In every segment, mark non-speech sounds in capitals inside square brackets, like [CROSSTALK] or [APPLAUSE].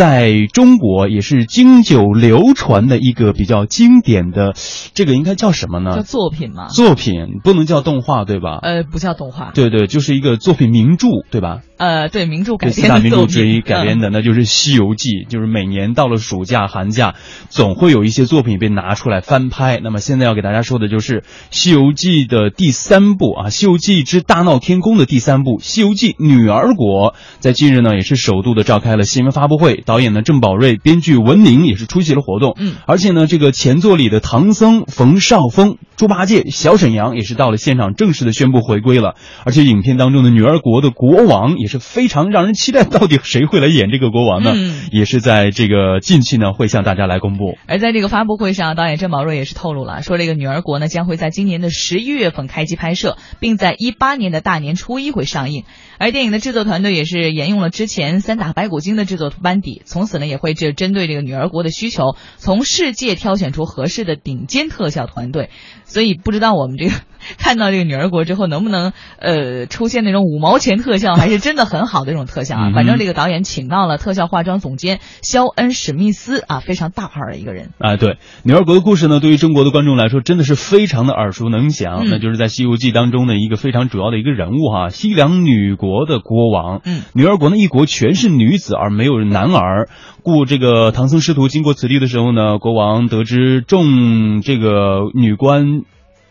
在中国也是经久流传的一个比较经典的，这个应该叫什么呢？叫作品吗？作品不能叫动画，对吧？呃，不叫动画。对对，就是一个作品名著，对吧？呃，对，名著改编四大名著之一嗯改编的，那就是《西游记》。就是每年到了暑假、寒假，总会有一些作品被拿出来翻拍。那么现在要给大家说的就是《西游记》的第三部啊，《西游记之大闹天宫》的第三部《西游记女儿国》。在近日呢，也是首度的召开了新闻发布会，导演呢郑宝瑞，编剧文宁也是出席了活动。嗯，而且呢，这个前作里的唐僧、冯绍峰、猪八戒、小沈阳也是到了现场正式的宣布回归了。而且影片当中的女儿国的国王也是非常让人期待，到底谁会来演这个国王呢？嗯也是在这个近期呢会向大家来公布。而在这个发布会上，导演郑宝瑞也是透露了，说这个《女儿国》呢将会在今年的十一月份开机拍摄，并在一八年的大年初一会上映。而电影的制作团队也是沿用了之前《三打白骨精》的制作班底，从此呢也会这针对这个《女儿国》的需求，从世界挑选出合适的顶尖特效团队。所以不知道我们这个 [LAUGHS] 看到这个《女儿国》之后，能不能呃出现那种五毛钱特效，还是真的很好的一种特效啊？反正这个导演请到了特效化妆总监肖恩史密斯啊，非常大牌的一个人。哎，对，女儿国的故事呢，对于中国的观众来说，真的是非常的耳熟能详。嗯那就是在《西游记》当中的一个非常主要的一个人物哈，西凉女国的国王。嗯，女儿国呢，一国全是女子，而没有男儿。故这个唐僧师徒经过此地的时候呢，国王得知众这个女官。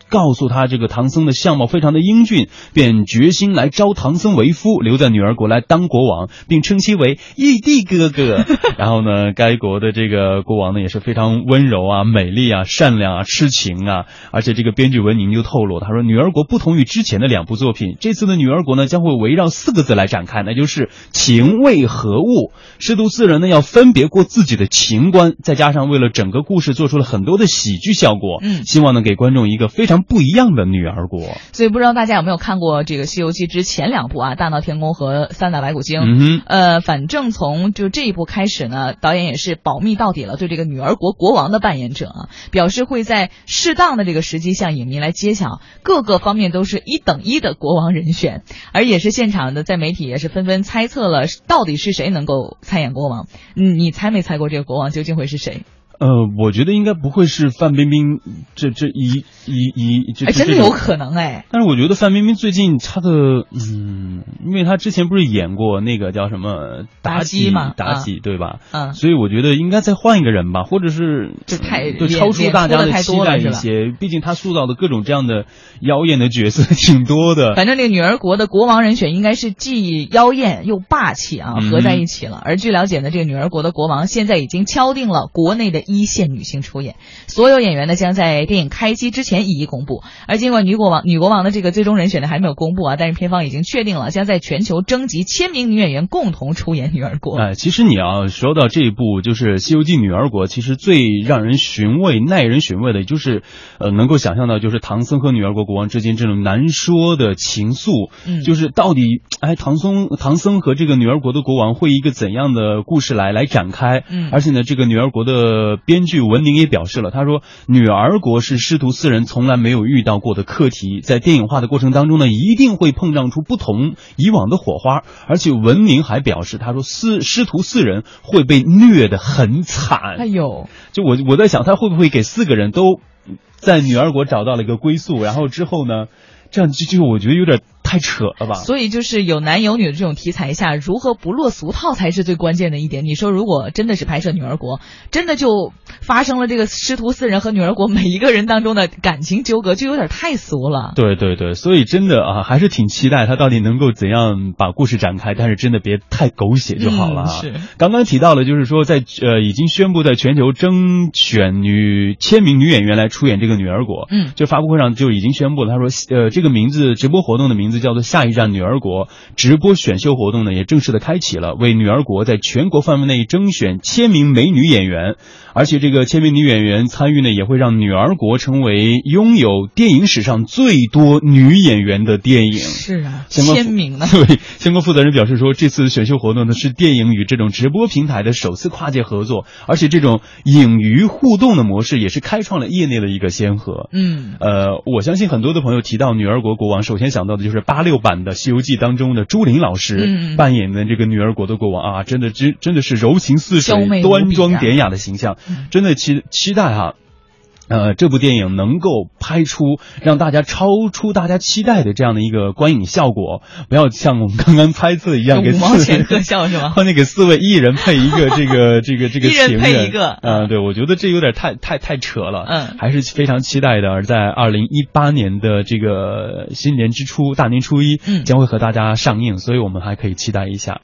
告诉他这个唐僧的相貌非常的英俊，便决心来招唐僧为夫，留在女儿国来当国王，并称其为玉帝哥哥。[LAUGHS] 然后呢，该国的这个国王呢也是非常温柔啊、美丽啊、善良啊、痴情啊。而且这个编剧文宁就透露，他说女儿国不同于之前的两部作品，这次的女儿国呢将会围绕四个字来展开，那就是情为何物。师徒四人呢要分别过自己的情关，再加上为了整个故事做出了很多的喜剧效果，嗯希望呢给观众一个非常不一样的女儿国。所以不知道大家有没有看过这个《西游记》之前两部啊，《大闹天宫》和《三打白骨精》。嗯。呃，反正从就这一部开始呢，导演也是保密到底了，对这个女儿国国王的扮演者啊，表示会在适当的这个时机向影迷来揭晓，各个方面都是一等一的国王人选，而也是现场的在媒体也是纷纷猜测了到底是谁能够参演国王。嗯，你猜没猜过这个国王究竟会是谁？呃，我觉得应该不会是范冰冰这这一一一这真的有可能哎。但是我觉得范冰冰最近她的嗯，因为她之前不是演过那个叫什么妲妲己嘛妲己对吧？嗯，所以我觉得应该再换一个人吧，或者是这太就超出大家的太期待一些。毕竟她塑造的各种这样的妖艳的角色 [LAUGHS] 挺多的。反正这个女儿国的国王人选应该是既妖艳又霸气啊，嗯合在一起了。而据了解呢，这个女儿国的国王现在已经敲定了国内的一线女星出演，所有演员呢将在电影开机之前一一公布。而尽管女国王女国王的这个最终人选呢还没有公布啊，但是片方已经确定了，将在全球征集千名女演员共同出演女儿国。哎，其实你要说到这一部，就是《西游记女儿国》，其实最让人寻味、耐人寻味的，也就是呃，能够想象到，就是唐僧和女儿国国王之间这种难说的情愫，嗯就是到底哎，唐僧唐僧和这个女儿国的国王会以一个怎样的故事来来展开？嗯而且呢，这个女儿国的编剧文宁也表示了，他说，女儿国是师徒四人从来没有遇到过的课题，在电影化的过程当中呢，一定会碰撞出不同以往的火花。而且文宁还表示，他说师师徒四人会被虐得很惨。哎呦，就我我在想，他会不会给四个人都在女儿国找到了一个归宿，然后之后呢，这样就就我觉得有点太扯了吧？所以就是有男有女的这种题材下，如何不落俗套才是最关键的一点。你说，如果真的是拍摄女儿国，真的就发生了这个师徒四人和女儿国每一个人当中的感情纠葛，就有点太俗了。对对对，所以真的啊，还是挺期待他到底能够怎样把故事展开，但是真的别太狗血就好了、啊嗯是刚刚提到了，就是说在呃已经宣布在全球征选女千名女演员来出演这个女儿国。嗯，就发布会上就已经宣布了，他说呃这个名字直播活动的名字叫做下一站女儿国，直播选秀活动呢也正式的开启了，为女儿国在全国范围内征选千名美女演员，而且这个千名女演员参与呢也会让女儿国成为拥有电影史上最多女演员的电影。[LAUGHS] 是啊，相关签名呢。对，相关负责人表示说，这次选秀活动呢是电影与这种直播平台的首次跨界合作，而且这种影娱互动的模式也是开创了业内的一个先河。嗯，呃，我相信很多的朋友提到女儿国国王，首先想到的就是八六版的《西游记》当中的朱琳老师嗯。扮演的这个女儿国的国王啊，真的真真的是柔情似水端庄啊典雅的形象，真的期期待哈。呃，这部电影能够拍出让大家超出大家期待的这样的一个观影效果，不要像我们刚刚猜测一样，给五毛四位 [LAUGHS] 钱特效是吗？[LAUGHS] 换那给四位艺人配一个这个这个这个 [LAUGHS] 情人情配一个呃，对，我觉得这有点太太太扯了，嗯还是非常期待的。而在二零一八年的这个新年之初，大年初一嗯将会和大家上映，所以我们还可以期待一下。